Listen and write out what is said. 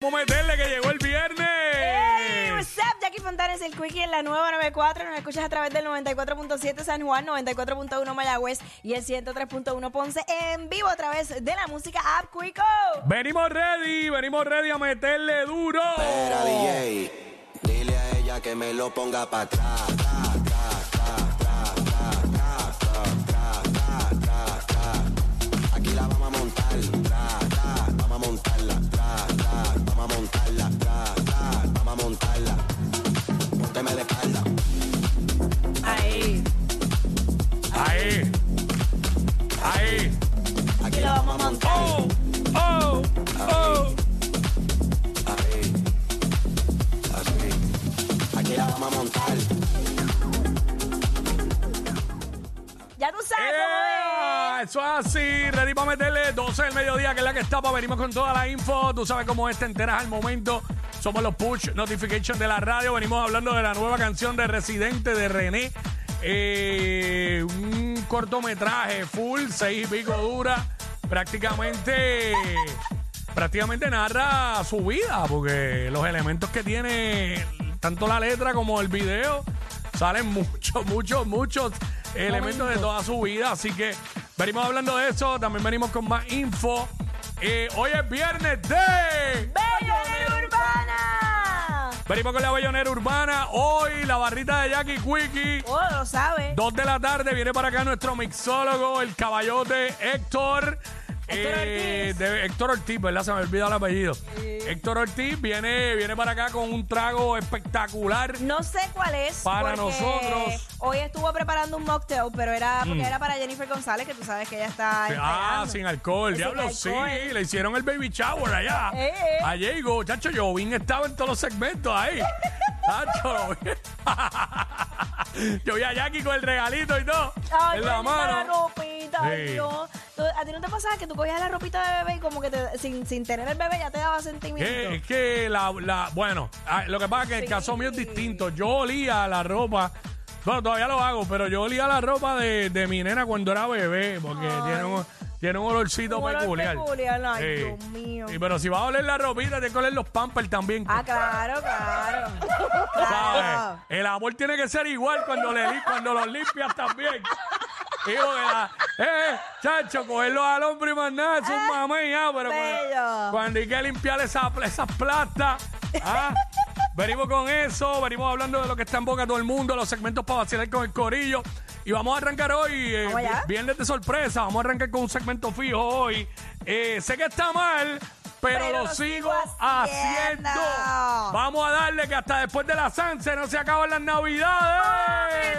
Vamos a meterle que llegó el viernes. Hey, what's up? Jackie Fontanes, el Quickie en la nueva 94. Nos escuchas a través del 94.7 San Juan, 94.1 Mayagüez y el 103.1 Ponce en vivo a través de la música App Quico. Venimos ready, venimos ready a meterle duro. Espera, DJ, dile a ella que me lo ponga para atrás. Eso es así, ready para meterle 12 del mediodía, que es la que está, para venimos con toda la info. Tú sabes cómo es, te enteras al momento. Somos los push notification de la radio. Venimos hablando de la nueva canción de Residente de René. Eh, un cortometraje full, seis y pico dura. Prácticamente, prácticamente narra su vida, porque los elementos que tiene, tanto la letra como el video, salen muchos, muchos, muchos elementos de toda su vida. Así que venimos hablando de eso. También venimos con más info. Eh, hoy es viernes de. ¡Bellonera Urbana! Venimos con la Bellonera Urbana. Hoy la barrita de Jackie Quickie. Oh, lo sabes. Dos de la tarde viene para acá nuestro mixólogo, el caballote Héctor. Héctor Ortiz. de- Héctor Ortiz, ¿verdad? Se me olvidó el apellido. Héctor Ortiz viene, viene para acá con un trago espectacular. No sé cuál es. Para nosotros. Hoy estuvo preparando un mocktail, pero era porque era para Jennifer González, que tú sabes que ella está. Ah, sin alcohol, Sin diablo, alcohol. sí, le hicieron el baby shower allá. Eh, eh. A Diego, chacho, Jovín estaba en todos los segmentos ahí. Chacho. Yo vi a Jackie con el regalito y todo. Ay, en la linda la mano. ropita, Sí. Dios. ¿A ti no te pasaba que tú cogías la ropita de bebé y como que te- sin, sin tener el bebé ya te daba sentimiento? Que- es que la, la- bueno, ah, lo que pasa es que el caso mío es distinto. Yo olía la ropa, bueno, todavía lo hago, pero yo olía la ropa de, de mi nena cuando era bebé, porque tiene un, tiene un olorcito Un olor peculiar. peculiar, ay. Dios mío. Sí, pero si vas a oler la ropita, tienes que oler los pampers también. Ah, claro, claro. ¿sabes? claro. El amor tiene que ser igual cuando, le, li- cuando los limpias también. Digo que la, eh, chacho, cogerlo al hombre y más nada, es un mamey, ah, pero bello. cuando, cuando hay que limpiar esa, esas plastas, ah, venimos con eso, venimos hablando de lo que está en boca de todo el mundo, los segmentos para vacilar con el corillo. Y vamos a arrancar hoy, eh, ¿Vamos allá? viernes de sorpresa, vamos a arrancar con un segmento fijo hoy. Eh, sé que está mal, pero, Pero lo sigo sigo haciendo. haciendo. Vamos a darle que hasta después de la Sanse no se acaban las navidades.